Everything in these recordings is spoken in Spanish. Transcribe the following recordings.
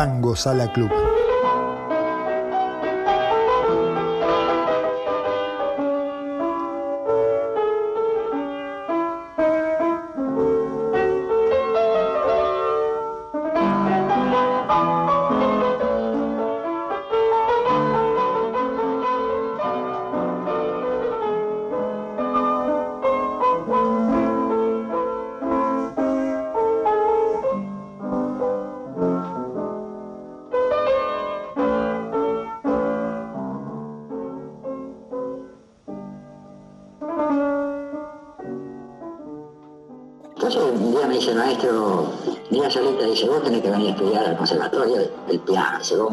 Tango Sala Club.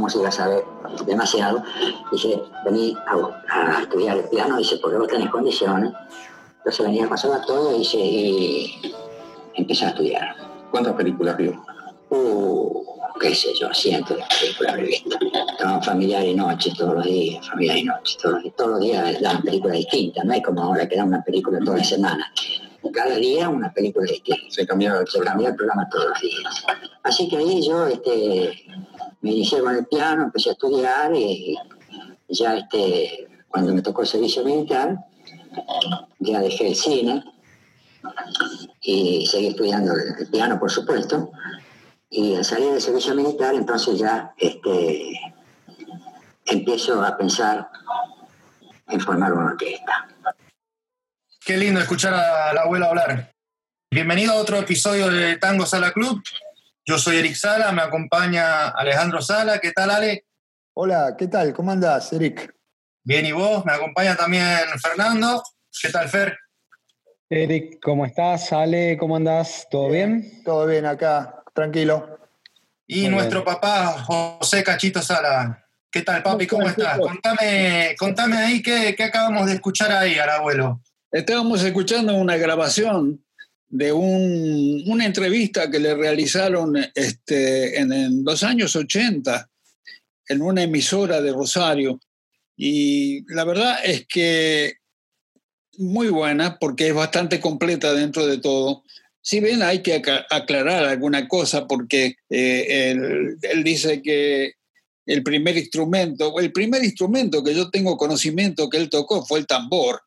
Saber demasiado, dice, vení a, estudiar el piano, dice, porque vos tenés condiciones. Entonces venía al conservatorio y, dice, y empecé a estudiar. ¿Cuántas películas vio? Uh, qué sé yo, cientos de películas he visto. familiar y noche todos los días, familiar y noche, todos, todos los días dan películas distintas, no es como ahora que dan una película toda la Cada día una película distinta. Se cambia, Se cambia el programa todos los días. Así que ahí yo este, me inicié con el piano, empecé a estudiar y ya este, cuando me tocó el servicio militar, ya dejé el cine y seguí estudiando el piano, por supuesto. Y al salir del servicio militar, entonces ya este, empiezo a pensar en formar una orquesta. Qué lindo escuchar al abuelo hablar. Bienvenido a otro episodio de Tango Sala Club. Yo soy Eric Sala, me acompaña Alejandro Sala. ¿Qué tal, Ale? Hola, ¿qué tal? ¿Cómo andás, Eric? Bien, ¿y vos? Me acompaña también Fernando. ¿Qué tal, Fer? Eric, ¿cómo estás? Ale, ¿cómo andás? ¿Todo bien? Todo bien acá, tranquilo. Y nuestro papá, José Cachito Sala. ¿Qué tal, papi? ¿Cómo estás? Contame, contame ahí qué, qué acabamos de escuchar ahí al abuelo. Estábamos escuchando una grabación de una entrevista que le realizaron este, en, los años 80 en una emisora de Rosario. Y la verdad es que muy buena porque es bastante completa dentro de todo. Si bien hay que aclarar alguna cosa porque eh, él, él, dice que el primer instrumento, el primer instrumento que yo tengo conocimiento que él tocó fue el tambor.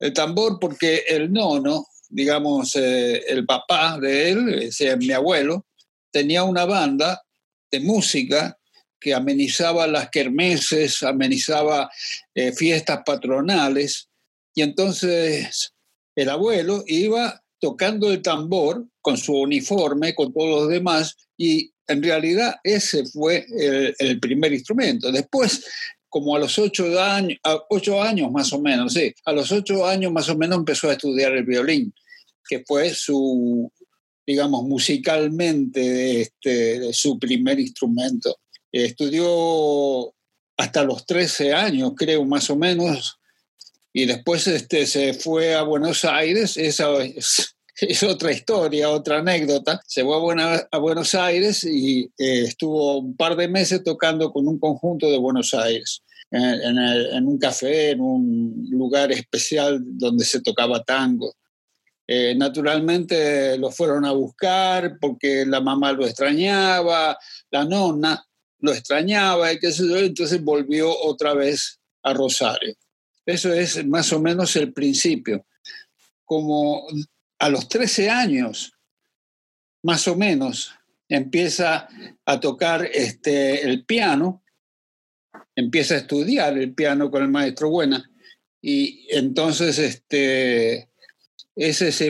El tambor porque el nono digamos, eh, el papá de él, ese, mi abuelo, tenía una banda de música que amenizaba las kermeses, amenizaba eh, fiestas patronales, y entonces el abuelo iba tocando el tambor con su uniforme, con todos los demás, y en realidad ese fue el primer instrumento. Después como a los ocho años, ocho años más o menos, sí, a los ocho años más o menos empezó a estudiar el violín, que fue su, digamos, musicalmente este, su primer instrumento. Estudió hasta los 13 años, creo, más o menos, y después este, se fue a Buenos Aires, esa es, es otra historia, otra anécdota. Se fue a, a Buenos Aires y eh, estuvo un par de meses tocando con un conjunto de Buenos Aires. En, un café, en un lugar especial donde se tocaba tango. Eh, naturalmente lo fueron a buscar porque la mamá lo extrañaba, la nonna lo extrañaba y qué sé yo, entonces volvió otra vez a Rosario. Eso es más o menos el principio. Como a los 13 años, más o menos, empieza a tocar este, el piano, empieza a estudiar el piano con el maestro Buena, y entonces este, ese, es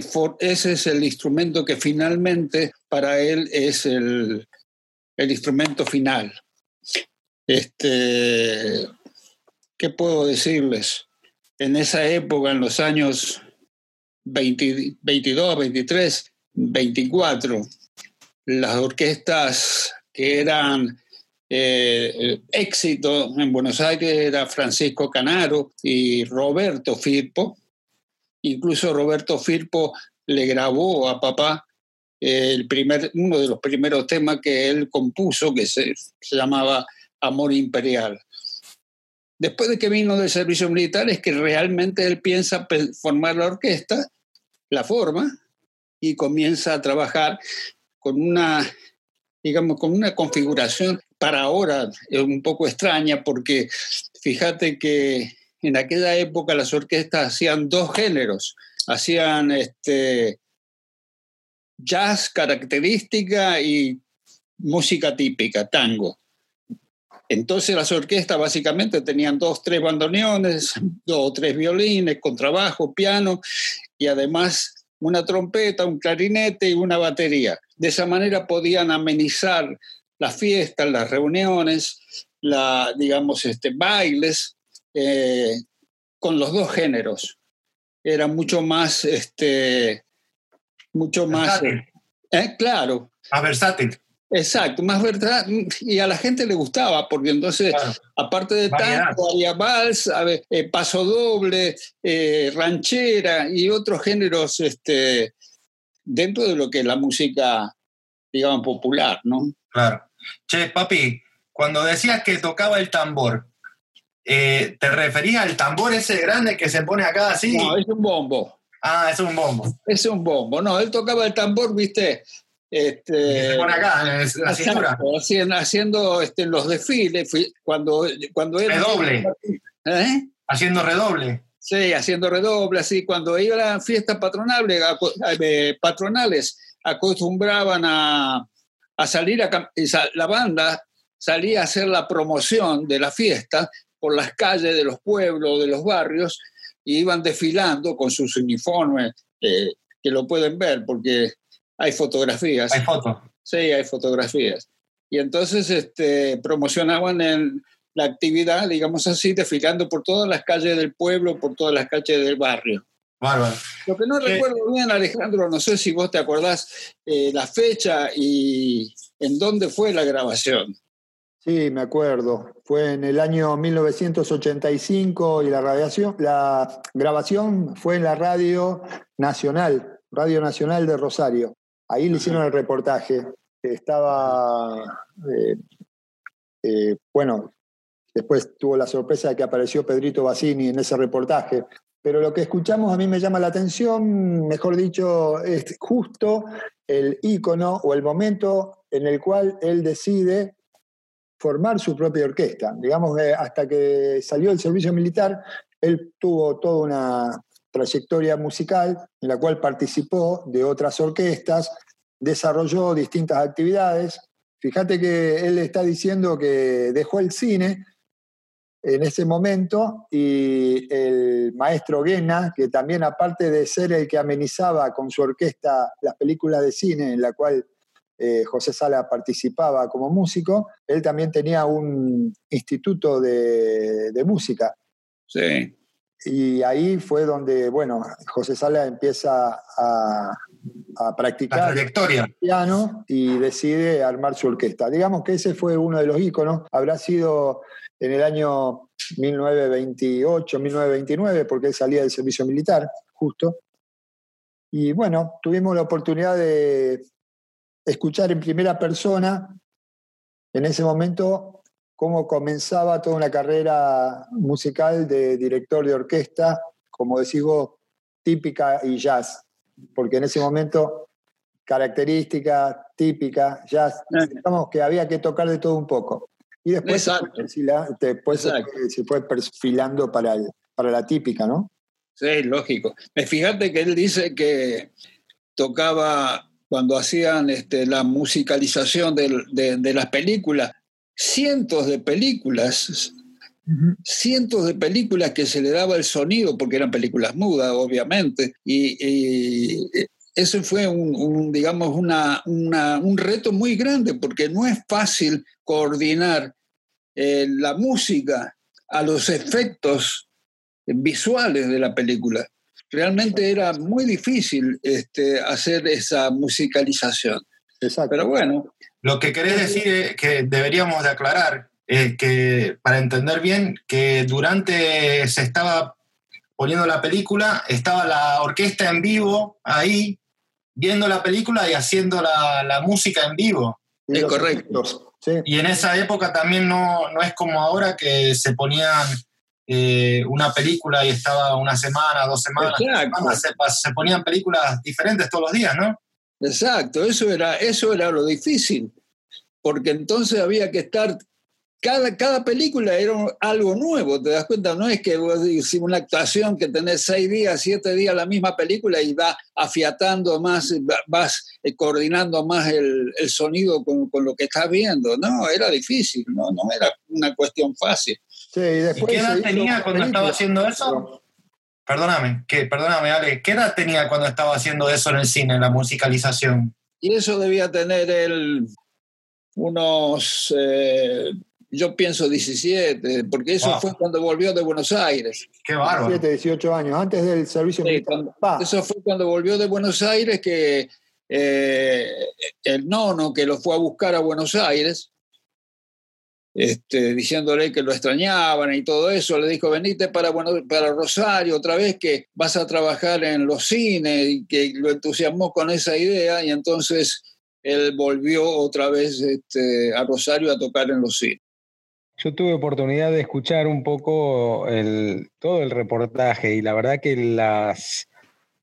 ese es el instrumento que finalmente para él es el, el instrumento final. Este, ¿Qué puedo decirles? En esa época, en los años 22, 23, 24, las orquestas que eran eh, éxito en Buenos Aires era Francisco Canaro y Roberto Firpo. Incluso Roberto Firpo le grabó a papá el primer, uno de los primeros temas que él compuso, que se, se llamaba Amor Imperial. Después de que vino del servicio militar es que realmente él piensa formar la orquesta la forma y comienza a trabajar con una, digamos, con una configuración para ahora un poco extraña, porque fíjate que en aquella época las orquestas hacían dos géneros, hacían este, jazz característica y música típica, tango. Entonces las orquestas básicamente tenían dos, tres bandoneones, dos o tres violines, contrabajo, piano y además una trompeta, un clarinete y una batería. De esa manera podían amenizar las fiestas, las reuniones, la, digamos, este, bailes eh, con los dos géneros. Era mucho más, este, mucho más, eh, claro. Más versátil. Exacto, más verdad, y a la gente le gustaba, porque entonces, aparte de tango, había vals, eh, paso doble, eh, ranchera y otros géneros este, dentro de lo que es la música, digamos, popular, ¿no? Claro. Che, papi, cuando decías que tocaba el tambor, eh, ¿te referías al tambor ese grande que se pone acá así? No, es un bombo. Ah, es un bombo. Es un bombo. No, él tocaba el tambor, viste, este, acá, Haciendo, haciendo este, los desfiles, cuando, cuando era... Redoble. ¿Eh? Haciendo redoble. Sí, haciendo redoble, así. Cuando iban fiestas patronales, eh, patronales acostumbraban a, a salir a... La banda salía a hacer la promoción de la fiesta por las calles de los pueblos, de los barrios, y iban desfilando con sus uniformes, eh, que lo pueden ver, porque hay fotografías. Hay fotos. Sí, hay fotografías. Y entonces este, promocionaban la actividad, digamos así, desfilando por todas las calles del pueblo, por todas las calles del barrio. Bárbaro. Lo que no recuerdo bien, Alejandro, no sé si vos te acordás eh, la fecha y en dónde fue la grabación. Sí, me acuerdo. Fue en el año 1985 y la, radiación, la grabación fue en la Radio Nacional, Radio Nacional de Rosario. Ahí le hicieron el reportaje. Estaba, eh, eh, bueno, después tuvo la sorpresa de que apareció Pedrito Bassini en ese reportaje. Pero lo que escuchamos a mí me llama la atención, mejor dicho, es justo el ícono o el momento en el cual él decide formar su propia orquesta. Digamos que hasta que salió del servicio militar, él tuvo toda una trayectoria musical en la cual participó de otras orquestas, desarrolló distintas actividades. Fíjate que él está diciendo que dejó el cine en ese momento y el maestro Guena, que también aparte de ser el que amenizaba con su orquesta las películas de cine en la cual eh, José Sala participaba como músico, él también tenía un instituto de, de música. Sí. Y ahí fue donde, bueno, José Sala empieza a, a practicar el piano y decide armar su orquesta. Digamos que ese fue uno de los íconos, habrá sido en el año 1928, 1929, porque él salía del servicio militar, justo. Y bueno, tuvimos la oportunidad de escuchar en primera persona, en ese momento, cómo comenzaba toda una carrera musical de director de orquesta, como decís vos, típica y jazz, porque en ese momento característica, típica, jazz, digamos que había que tocar de todo un poco. Y después, después se, fue perfilando para, para la típica, ¿no? Sí, lógico. Fíjate que él dice que tocaba cuando hacían este, la musicalización de, las películas, cientos de películas, cientos de películas que se le daba el sonido, porque eran películas mudas, obviamente, y, eso fue un, digamos, un reto muy grande, porque no es fácil coordinar eh, la música a los efectos visuales de la película realmente era muy difícil este, hacer esa musicalización. Exacto. Pero bueno. Lo que querés decir es que deberíamos de aclarar, eh, que para entender bien, que durante se estaba poniendo la película, estaba la orquesta en vivo ahí, viendo la película y haciendo la, música en vivo. Es correcto. Y en esa época también no, no es como ahora que se ponían eh, una película y estaba una semana, dos semanas, se, ponían películas diferentes todos los días, ¿no? Exacto, eso era, eso era lo difícil. Porque entonces había que estar cada, cada película era algo nuevo, ¿te das cuenta? No es que vos una actuación que tenés seis días, siete días la misma película y vas afiatando más, vas eh, coordinando más el, el sonido con, con, lo que estás viendo. No, era difícil, no, no era una cuestión fácil. Sí, y después ¿Qué edad tenía cuando estaba haciendo eso? Perdóname, ¿qué? perdóname, Ale, ¿qué edad tenía cuando estaba haciendo eso en el cine, en la musicalización? Y eso debía tener el, unos eh, yo pienso 17, porque eso fue cuando volvió de Buenos Aires. Qué bárbaro. 17, 18 años, antes del servicio militar. eso fue cuando volvió de Buenos Aires que eh, el nono que lo fue a buscar a Buenos Aires, este, diciéndole que lo extrañaban y todo eso, le dijo, venite para, bueno, para Rosario otra vez que vas a trabajar en los cines y que lo entusiasmó con esa idea y entonces él volvió otra vez este, a Rosario a tocar en los cines. Yo tuve oportunidad de escuchar un poco todo el reportaje y la verdad que las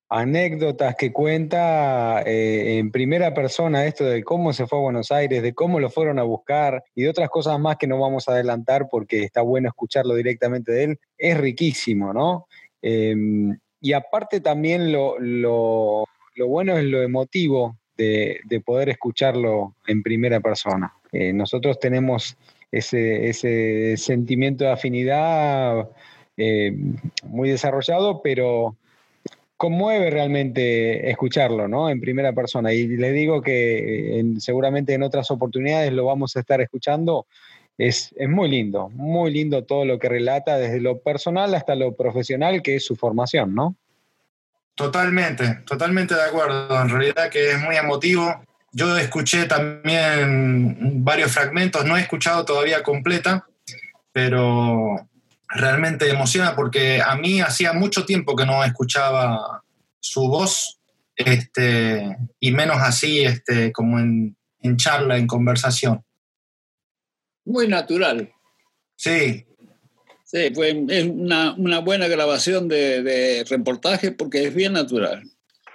anécdotas que cuenta eh, en primera persona esto de cómo se fue a Buenos Aires, de cómo lo fueron a buscar y de otras cosas más que no vamos a adelantar porque está bueno escucharlo directamente de él, es riquísimo, ¿no? Em, y aparte también lo, lo, bueno es lo emotivo de, de poder escucharlo en primera persona. Eh, nosotros tenemos ese, ese sentimiento de afinidad eh, muy desarrollado, pero conmueve realmente escucharlo, ¿no? En primera persona. Y le digo que seguramente en otras oportunidades lo vamos a estar escuchando. Es, es, muy lindo, muy lindo todo lo que relata, desde lo personal hasta lo profesional, que es su formación, ¿no? Totalmente, totalmente de acuerdo. En realidad que es muy emotivo. Yo escuché también varios fragmentos, no he escuchado todavía completa, pero realmente emociona porque a mí hacía mucho tiempo que no escuchaba su voz, este, y menos así este, como en, charla, en conversación. Muy natural. Sí. Sí, fue es una, una, buena grabación de, de reportaje porque es bien natural.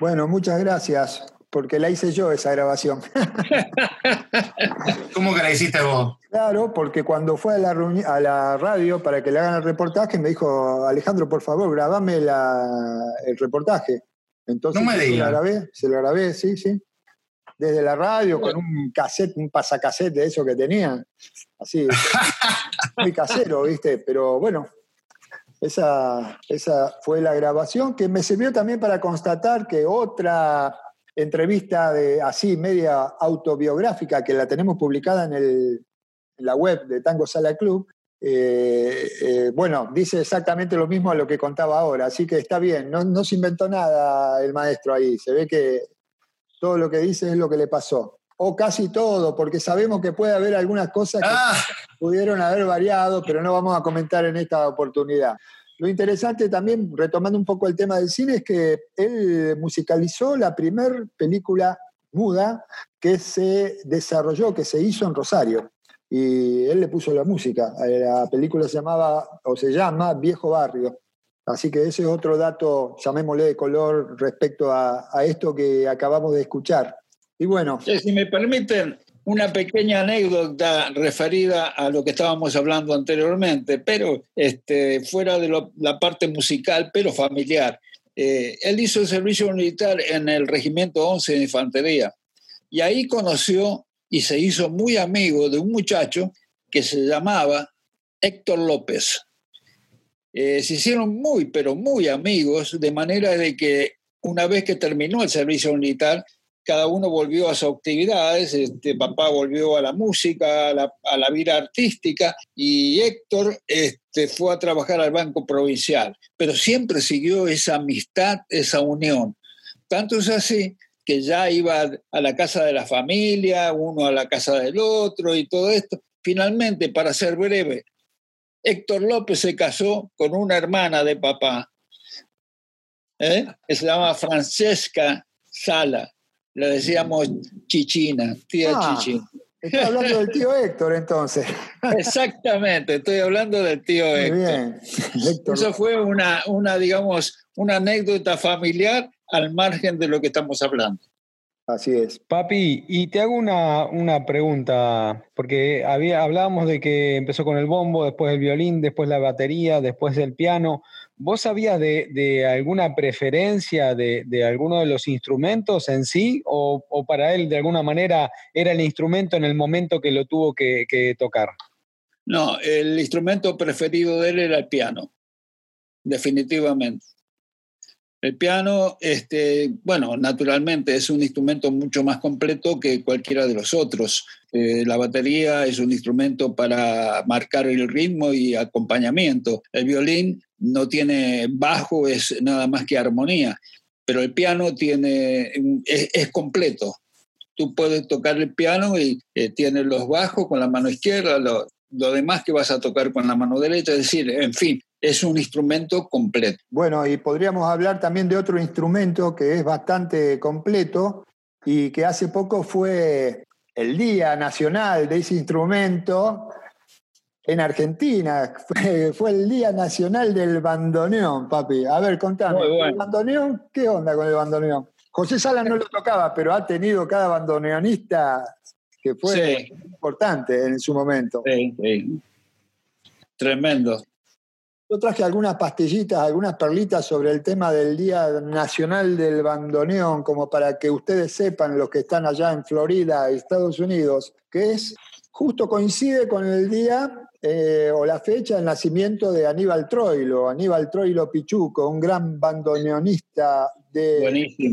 Bueno, muchas gracias porque la hice yo esa grabación. ¿Cómo que la hiciste vos? Claro, porque cuando fue a la, a la radio para que le hagan el reportaje, me dijo, Alejandro, por favor, grabame el reportaje. Entonces no me se lo grabé, se lo grabé, sí, sí. Desde la radio, con un cassette, un pasacassette de eso que tenía. Así, muy casero, ¿viste? Pero bueno, esa, esa fue la grabación que me sirvió también para constatar que otra entrevista de así, media autobiográfica, que la tenemos publicada en, el, la web de Tango Sala Club, eh, eh, bueno, dice exactamente lo mismo a lo que contaba ahora, así que está bien, no, no, se inventó nada el maestro ahí, se ve que todo lo que dice es lo que le pasó, o casi todo, porque sabemos que puede haber algunas cosas que ah. pudieron haber variado, pero no vamos a comentar en esta oportunidad. Lo interesante también, retomando un poco el tema del cine, es que él musicalizó la primera película muda que se desarrolló, que se hizo en Rosario. Y él le puso la música. La película se llamaba, o se llama, Viejo Barrio. Así que ese es otro dato, llamémosle de color, respecto a, a esto que acabamos de escuchar. Y bueno. si me permiten, una pequeña anécdota referida a lo que estábamos hablando anteriormente, pero este, fuera de la parte musical, pero familiar. Eh, él hizo el servicio militar en el Regimiento 11 de Infantería y ahí conoció y se hizo muy amigo de un muchacho que se llamaba Héctor López. Eh, se hicieron muy, pero muy amigos, de manera de que una vez que terminó el servicio militar, cada uno volvió a sus actividades, este, papá volvió a la música, a la, vida artística y Héctor este, fue a trabajar al Banco Provincial, pero siempre siguió esa amistad, esa unión. Tanto es así que ya iba a la casa de la familia, uno a la casa del otro y todo esto. Finalmente, para ser breve, Héctor López se casó con una hermana de papá, ¿eh? que se llama Francesca Sala le decíamos Chichina, tía ah, Chichina. Estoy hablando del tío Héctor entonces. Exactamente, estoy hablando del tío Héctor. Eso fue una, una, digamos, una anécdota familiar al margen de lo que estamos hablando. Así es. Papi, y te hago una, una, pregunta, porque había, hablábamos de que empezó con el bombo, después el violín, después la batería, después el piano. ¿Vos sabías de, alguna preferencia de, de, alguno de los instrumentos en sí? O, o, para él, de alguna manera, era el instrumento en el momento que lo tuvo que, que tocar? No, el instrumento preferido de él era el piano, definitivamente. El piano, este, bueno, naturalmente es un instrumento mucho más completo que cualquiera de los otros. Eh, la batería es un instrumento para marcar el ritmo y acompañamiento. El violín no tiene bajo, es nada más que armonía, pero el piano tiene, es, completo. Tú puedes tocar el piano y eh, tienes los bajos con la mano izquierda, lo, lo demás que vas a tocar con la mano derecha, es decir, en fin, es un instrumento completo. Bueno, y podríamos hablar también de otro instrumento que es bastante completo y que hace poco fue el Día Nacional de ese instrumento en Argentina. Fue, el Día Nacional del Bandoneón, papi. A ver, contame. ¿El bandoneón? ¿Qué onda con el bandoneón? José Sala no lo tocaba, pero ha tenido cada bandoneonista que fue importante en su momento. Sí, sí. Tremendo. Yo traje algunas pastillitas, algunas perlitas sobre el tema del Día Nacional del Bandoneón, como para que ustedes sepan, los que están allá en Florida, Estados Unidos, que es justo coincide con el día eh, o la fecha del nacimiento de Aníbal Troilo, Aníbal Troilo Pichuco, un gran bandoneonista de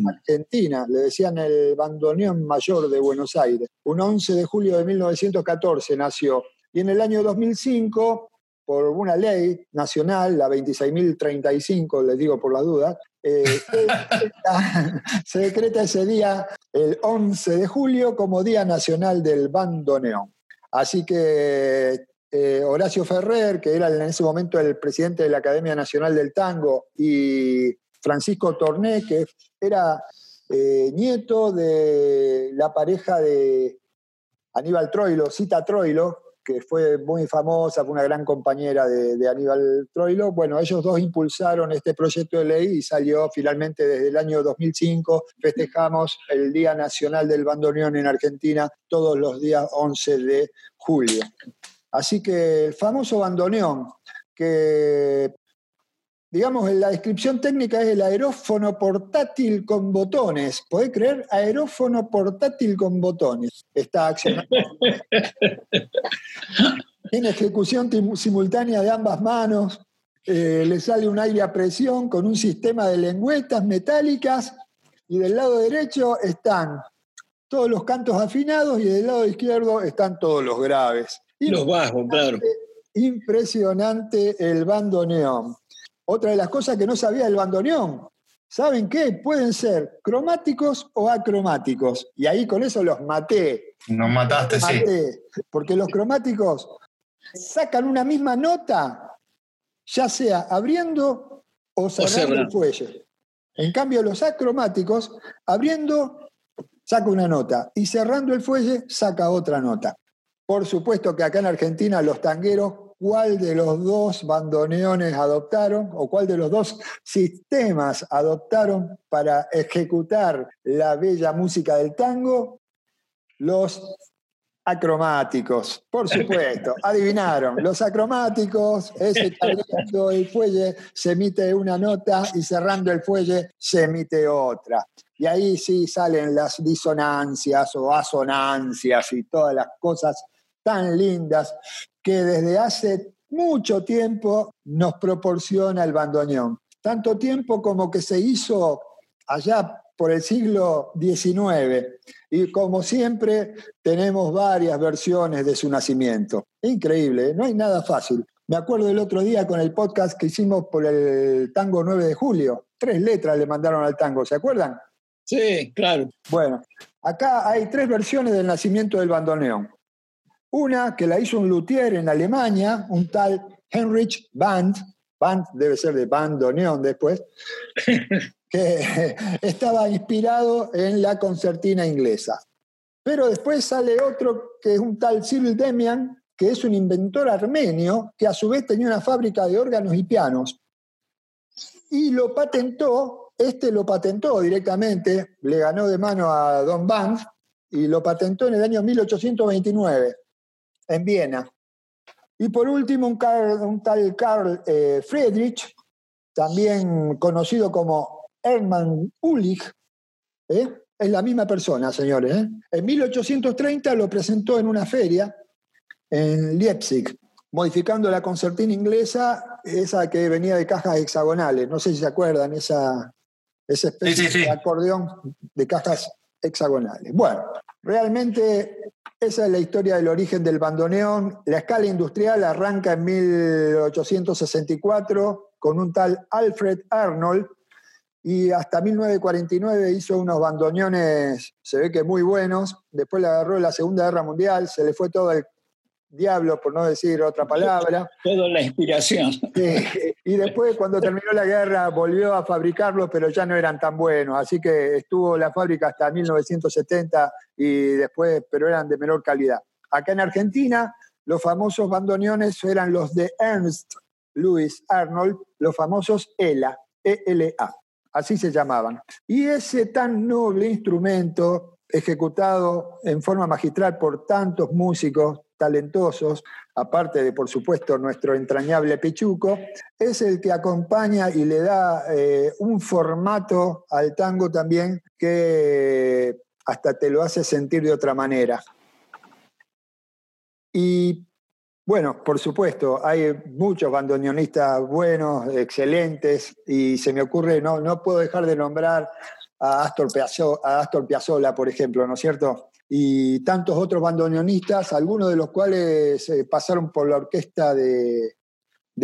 Argentina, le decían el bandoneón mayor de Buenos Aires. Un 11 de julio de 1914 nació. Y en el año 2005 por una ley nacional, la 26.035, les digo por las dudas, eh, se, decreta, ese día, el 11 de julio, como Día Nacional del Bandoneón. Así que eh, Horacio Ferrer, que era en ese momento el presidente de la Academia Nacional del Tango, y Francisco Torné, que era eh, nieto de la pareja de Aníbal Troilo, Cita Troilo, que fue muy famosa, fue una gran compañera de, Aníbal Troilo. Bueno, ellos dos impulsaron este proyecto de ley y salió finalmente desde el año 2005. Festejamos el Día Nacional del Bandoneón en Argentina todos los días 11 de julio. Así que el famoso bandoneón, que digamos, la descripción técnica es el aerófono portátil con botones. ¿Podés creer? Aerófono portátil con botones. Está accionado. Tiene ejecución simultánea de ambas manos. Eh, le sale un aire a presión con un sistema de lengüetas metálicas. Y del lado derecho están todos los cantos afinados y del lado izquierdo están todos los graves. Y los bajos, claro. Impresionante el bandoneón. Otra de las cosas que no sabía del bandoneón, ¿saben qué? Pueden ser cromáticos o acromáticos. Y ahí con eso los maté. Nos mataste, sí. Porque los cromáticos sacan una misma nota, ya sea abriendo o cerrando el fuelle. En cambio, los acromáticos, abriendo, saca una nota y cerrando el fuelle, saca otra nota. Por supuesto que acá en Argentina los tangueros cuál de los dos bandoneones adoptaron o cuál de los dos sistemas adoptaron para ejecutar la bella música del tango, los acromáticos, por supuesto, adivinaron, los acromáticos ese abriendo el fuelle se emite una nota y cerrando el fuelle se emite otra. Y ahí sí salen las disonancias o asonancias y todas las cosas tan lindas que desde hace mucho tiempo nos proporciona el bandoneón. Tanto tiempo como que se hizo allá por el siglo XIX. Y como siempre, tenemos varias versiones de su nacimiento. Increíble, ¿eh? no hay nada fácil. Me acuerdo el otro día con el podcast que hicimos por el tango 9 de julio. Tres letras le mandaron al tango, ¿se acuerdan? Sí, claro. Bueno, acá hay tres versiones del nacimiento del bandoneón. Una que la hizo un luthier en Alemania, un tal Heinrich Band, Band debe ser de bandoneón después, que estaba inspirado en la concertina inglesa. Pero después sale otro que es un tal Cyril Demian, que es un inventor armenio que a su vez tenía una fábrica de órganos y pianos. Y lo patentó este lo patentó directamente, le ganó de mano a Don Banff y lo patentó en el año 1829 en Viena. Y por último, un, tal Karl eh, Friedrich, también conocido como Hermann Ulrich, ¿eh? es la misma persona, señores. ¿eh? En 1830 lo presentó en una feria en Leipzig, modificando la concertina inglesa, esa que venía de cajas hexagonales. No sé si se acuerdan, esa, esa especie de acordeón de cajas hexagonales. Bueno, realmente esa es la historia del origen del bandoneón. La escala industrial arranca en 1864 con un tal Alfred Arnold y hasta 1949 hizo unos bandoneones, se ve que muy buenos. Después le agarró la Segunda Guerra Mundial, se le fue todo el diablo, por no decir otra palabra. Toda la inspiración. y después, cuando terminó la guerra, volvió a fabricarlos, pero ya no eran tan buenos. Así que estuvo la fábrica hasta 1970 y después, pero eran de menor calidad. Acá en Argentina, los famosos bandoneones eran los de Ernst Louis Arnold, los famosos ELA, ELA, así se llamaban. Y ese tan noble instrumento, ejecutado en forma magistral por tantos músicos, talentosos, aparte de, por supuesto, nuestro entrañable Pichuco, es el que acompaña y le da eh, un formato al tango también que hasta te lo hace sentir de otra manera. Y bueno, por supuesto, hay muchos bandoneonistas buenos, excelentes, y se me ocurre, no, no puedo dejar de nombrar a Astor, Piazzolla, por ejemplo, ¿no es cierto? Y tantos otros bandoneonistas, algunos de los cuales eh, pasaron por la orquesta de,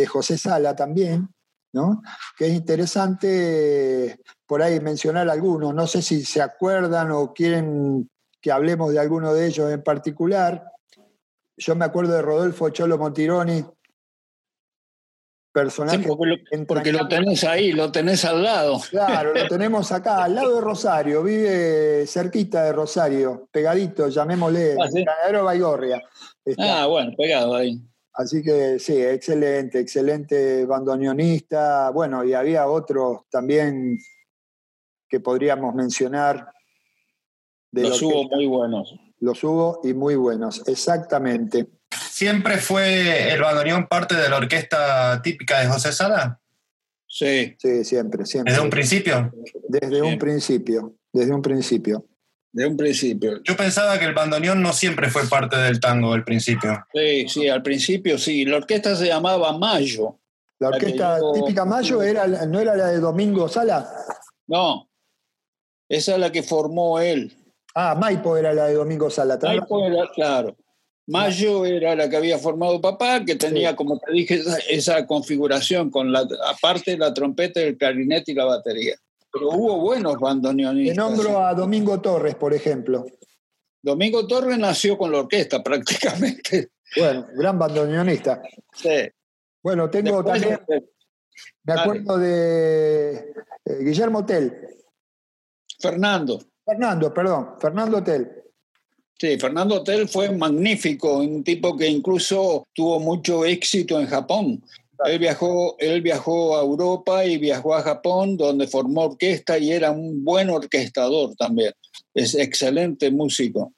José Sala también, ¿no? que es interesante por ahí mencionar algunos, no sé si se acuerdan o quieren que hablemos de alguno de ellos en particular. Yo me acuerdo de Rodolfo Cholo Montironi, personaje. porque, lo, tenés ahí, lo tenés al lado. Claro, lo tenemos acá, al lado de Rosario, vive cerquita de Rosario, pegadito, llamémosle, ah, ¿sí? Baigorria. Ah, bueno, pegado ahí. Así que sí, excelente, excelente bandoneonista. Bueno, y había otros también que podríamos mencionar. los hubo muy buenos. Los hubo y muy buenos, exactamente. ¿Siempre fue el bandoneón parte de la orquesta típica de José Sala? Sí. Sí, siempre, siempre. ¿Desde un principio? Desde un principio, desde un principio. De un principio. Yo pensaba que el bandoneón no siempre fue parte del tango al principio. Sí, sí, al principio sí. La orquesta se llamaba Mayo. La orquesta típica Mayo era, no era la de Domingo Sala. No, esa es la que formó él. Ah, Maipo era la de Domingo Sala. Maipo era, claro. Mayo era la que había formado papá, que tenía, como te dije, esa, configuración con la aparte la trompeta, el clarinete y la batería. Pero hubo buenos bandoneonistas. Te nombro a Domingo Torres, por ejemplo. Domingo Torres nació con la orquesta prácticamente. Bueno, gran bandoneonista. Sí. Bueno, tengo también. Me acuerdo de eh, Guillermo Tell. Fernando. Fernando, perdón, Fernando Tell. Sí, Fernando Hotel fue magnífico, un tipo que incluso tuvo mucho éxito en Japón. Él viajó, él viajó a Europa y viajó a Japón, donde formó orquesta y era un buen orquestador también. Es excelente músico.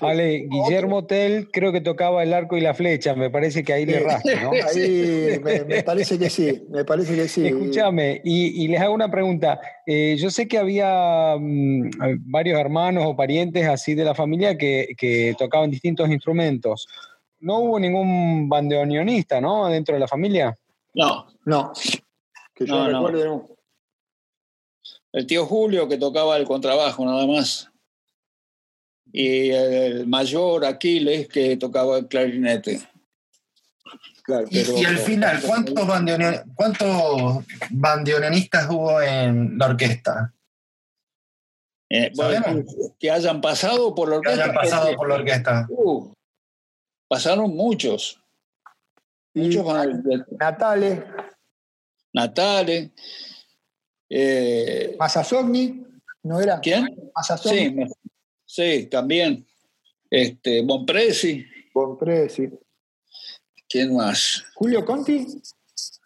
Vale, Guillermo Tell creo que tocaba el arco y la flecha, me parece que ahí le rasca, ¿no? Ahí me, parece que sí, me parece que sí. Escúchame, y, les hago una pregunta. Eh, yo sé que había mm, varios hermanos o parientes así de la familia que, tocaban distintos instrumentos. No hubo ningún bandoneonista, ¿no? Dentro de la familia. No. No. Que yo recuerde, no. El tío Julio que tocaba el contrabajo, nada más y el mayor Aquiles que tocaba el clarinete. y, al final, ¿cuántos, bandoneonistas hubo en la orquesta? Eh, que hayan pasado por la orquesta. Que hayan pasado por la orquesta. Uh, pasaron muchos. Muchos Natale. Natale. Eh, ¿no era? ¿Quién? Sí, Sí, también. Este, Bonpresi. Bonpresi. ¿Quién más? Julio Conti.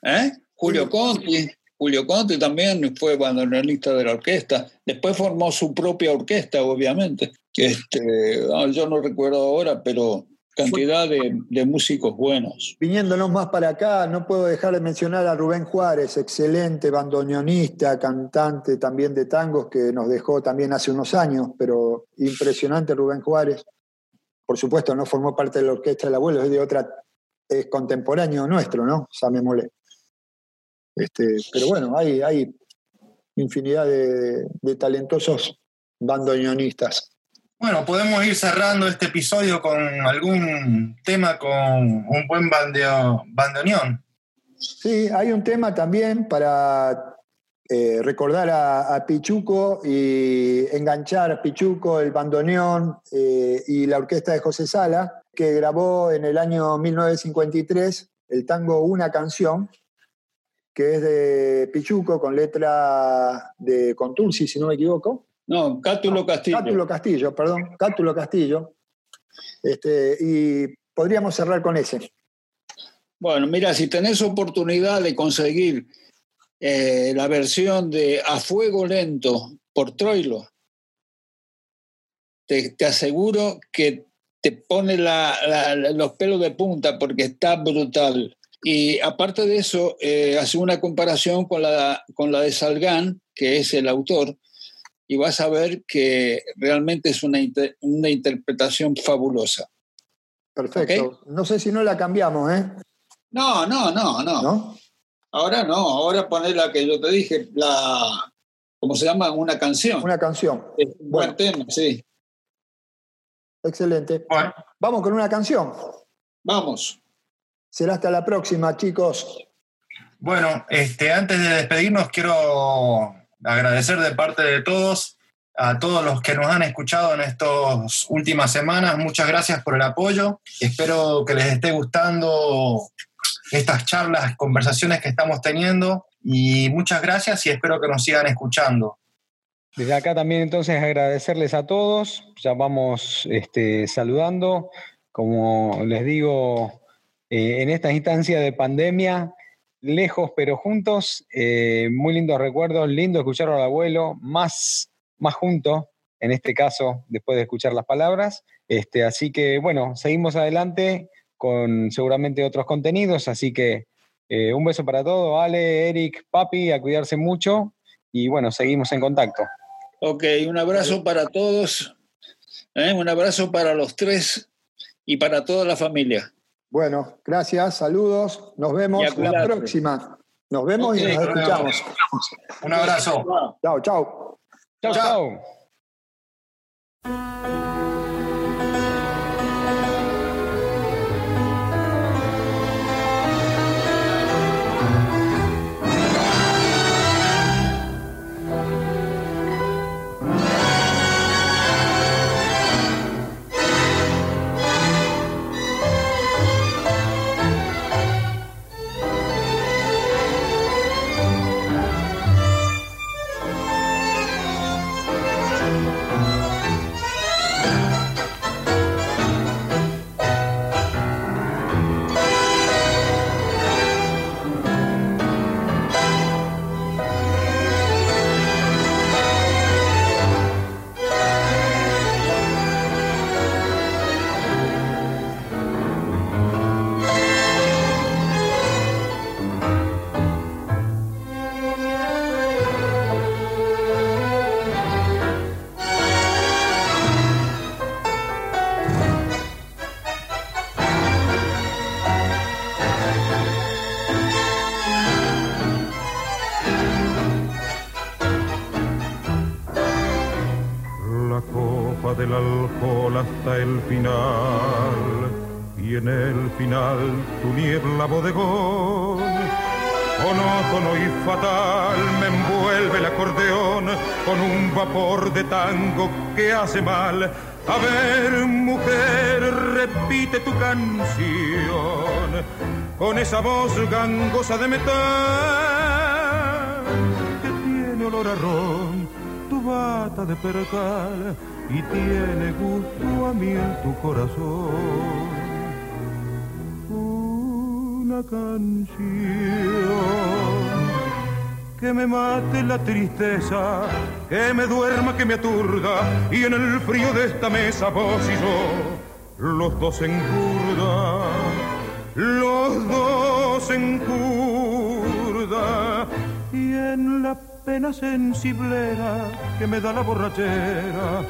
¿Eh? Julio Conti. Julio Conte también fue bandoneonista de la orquesta. Después formó su propia orquesta, obviamente. Este, yo no recuerdo ahora, pero cantidad de, músicos buenos. Viniéndonos más para acá, no puedo dejar de mencionar a Rubén Juárez, excelente bandoneonista, cantante también de tangos, que nos dejó también hace unos años, pero impresionante Rubén Juárez. Por supuesto, no formó parte de la orquesta del abuelo, es de otra, es contemporáneo nuestro, ¿no? Molé. Este, pero bueno, hay, hay infinidad de, de talentosos bandoneonistas. Bueno, podemos ir cerrando este episodio con algún tema con un buen bandoneón. Sí, hay un tema también para eh, recordar a, Pichuco y enganchar a Pichuco, el bandoneón eh, y la orquesta de José Sala, que grabó en el año 1953 el tango Una canción, que es de Pichuco con letra de Contursi, si no me equivoco. No, Cátulo Castillo. Cátulo Castillo, perdón, Cátulo Castillo. Este, y podríamos cerrar con ese. Bueno, mira, si tenés oportunidad de conseguir eh, la versión de A Fuego Lento por Troilo, te, aseguro que te pone los pelos de punta porque está brutal. Y aparte de eso, eh, hace una comparación con la, con la de Salgán, que es el autor, y vas a ver que realmente es una, una interpretación fabulosa. Perfecto. No sé si no la cambiamos, ¿eh? No, no, no, no. Ahora no, ahora poner la que yo te dije, la, ¿cómo se llama? Una canción. Una canción. buen tema, sí. Excelente. Vamos con una canción. Vamos. Será hasta la próxima, chicos. Bueno, este, antes de despedirnos, quiero agradecer de parte de todos a todos los que nos han escuchado en estas últimas semanas. Muchas gracias por el apoyo. Espero que les esté gustando estas charlas, conversaciones que estamos teniendo y muchas gracias y espero que nos sigan escuchando. Desde acá también entonces agradecerles a todos, ya vamos este, saludando, como les digo, eh, en esta instancia de pandemia lejos pero juntos. Eh, muy lindos recuerdos, lindo escuchar al abuelo, más, más junto, en este caso, después de escuchar las palabras. Este, así que bueno, seguimos adelante con seguramente otros contenidos, así que eh, un beso para todos, Ale, Eric, Papi, a cuidarse mucho y bueno, seguimos en contacto. Ok, un abrazo para todos, ¿eh? un abrazo para los tres y para toda la familia. Bueno, gracias, saludos, nos vemos la próxima. Nos vemos y nos escuchamos. Un abrazo. Chao, chao. Chao, chao. Tu niebla bodegón. Monótono y fatal me envuelve el acordeón con un vapor de tango que hace mal. A ver, mujer, repite tu canción con esa voz gangosa de metal que tiene olor a ron, tu bata de percal y tiene gusto a miel tu corazón. Canción que me mate la tristeza, que me duerma, que me aturda, y en el frío de esta mesa vos y yo, los dos en curda, los dos en curda, y en la pena sensiblera que me da la borrachera,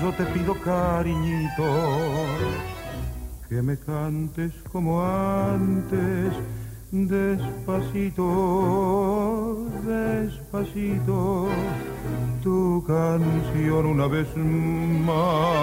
yo te pido cariñito, que me cantes como antes Despacito, despacito, tu canción una vez más.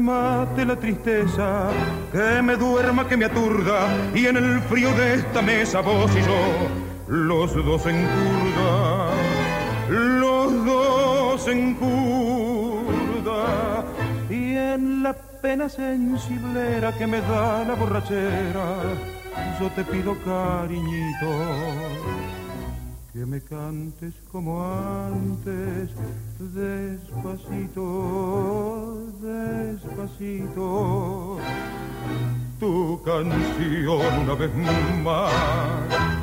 Me mate la tristeza, que me duerma, que me aturda, y en el frío de esta mesa vos y yo, los dos en curda, los dos en curda, y en la pena sensiblera que me da la borrachera, yo te pido cariñito que me cantes como antes, despacito, despacito, tu canción una vez más